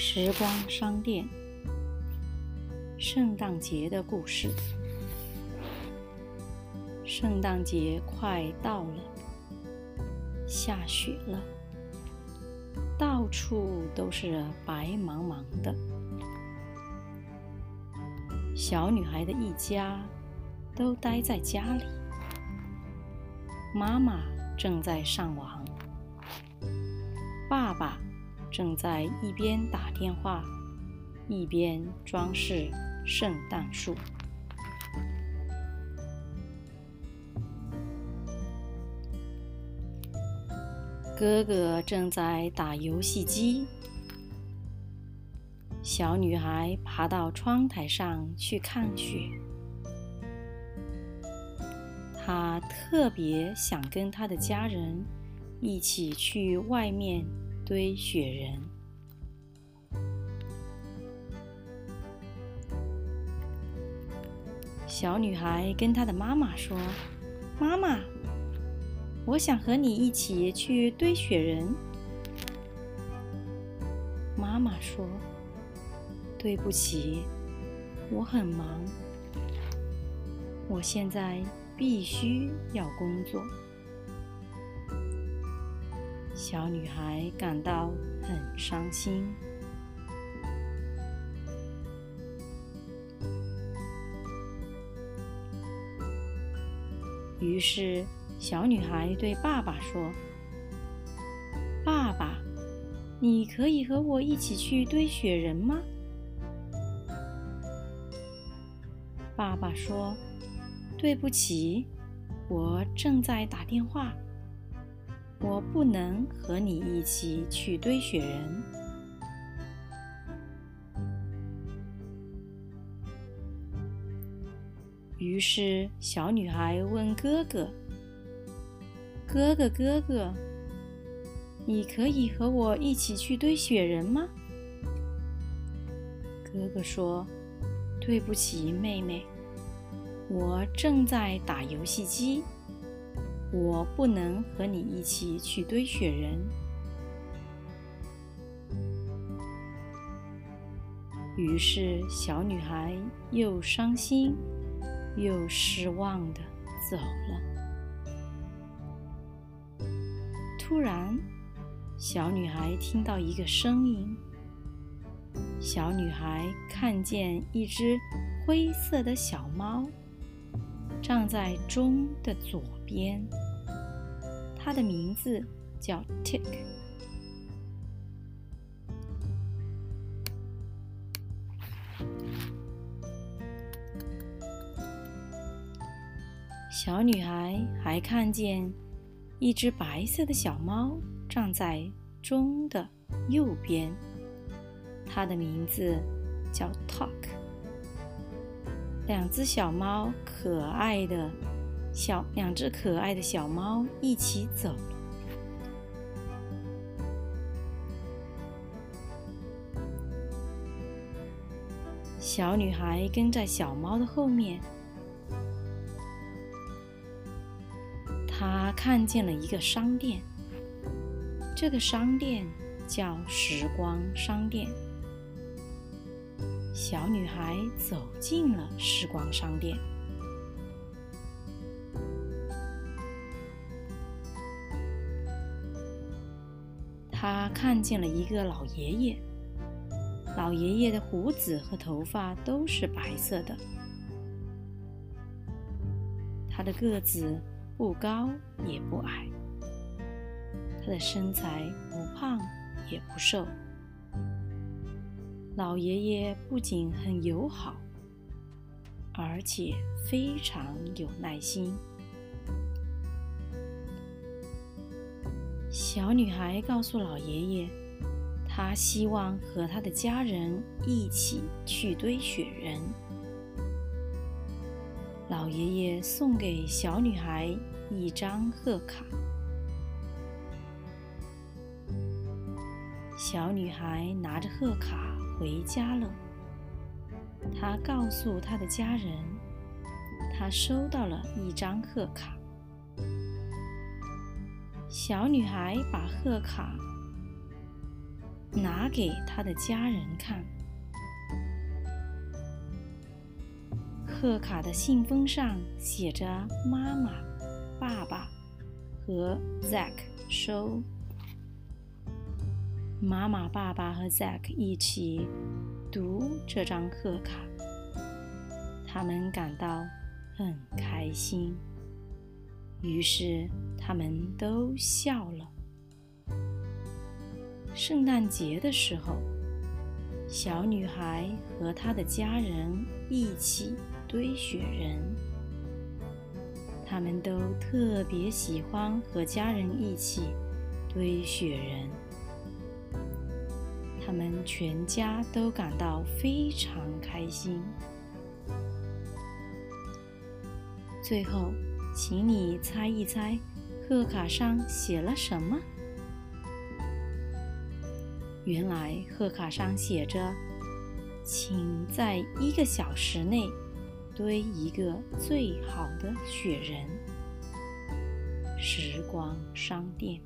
时光商店，圣诞节的故事。圣诞节快到了，下雪了，到处都是白茫茫的。小女孩的一家都待在家里，妈妈正在上网，爸爸。正在一边打电话，一边装饰圣诞树。哥哥正在打游戏机。小女孩爬到窗台上去看雪。她特别想跟她的家人一起去外面。堆雪人。小女孩跟她的妈妈说：“妈妈，我想和你一起去堆雪人。”妈妈说：“对不起，我很忙，我现在必须要工作。”小女孩感到很伤心，于是小女孩对爸爸说：“爸爸，你可以和我一起去堆雪人吗？”爸爸说：“对不起，我正在打电话。”我不能和你一起去堆雪人。于是，小女孩问哥哥：“哥哥，哥哥，你可以和我一起去堆雪人吗？”哥哥说：“对不起，妹妹，我正在打游戏机。”我不能和你一起去堆雪人。于是，小女孩又伤心又失望的走了。突然，小女孩听到一个声音。小女孩看见一只灰色的小猫。站在钟的左边，它的名字叫 Tick。小女孩还看见一只白色的小猫站在钟的右边，它的名字叫 Top。两只小猫，可爱的小两只可爱的小猫一起走。小女孩跟在小猫的后面，她看见了一个商店，这个商店叫时光商店。小女孩走进了时光商店，她看见了一个老爷爷。老爷爷的胡子和头发都是白色的，他的个子不高也不矮，他的身材不胖也不瘦。老爷爷不仅很友好，而且非常有耐心。小女孩告诉老爷爷，她希望和她的家人一起去堆雪人。老爷爷送给小女孩一张贺卡。小女孩拿着贺卡。回家了。他告诉他的家人，他收到了一张贺卡。小女孩把贺卡拿给他的家人看。贺卡的信封上写着“妈妈、爸爸和 Zack 收”。妈妈、爸爸和 Zack 一起读这张贺卡，他们感到很开心，于是他们都笑了。圣诞节的时候，小女孩和她的家人一起堆雪人。他们都特别喜欢和家人一起堆雪人，他们全家都感到非常开心。最后，请你猜一猜，贺卡上写了什么？原来贺卡上写着：“请在一个小时内堆一个最好的雪人。”时光商店。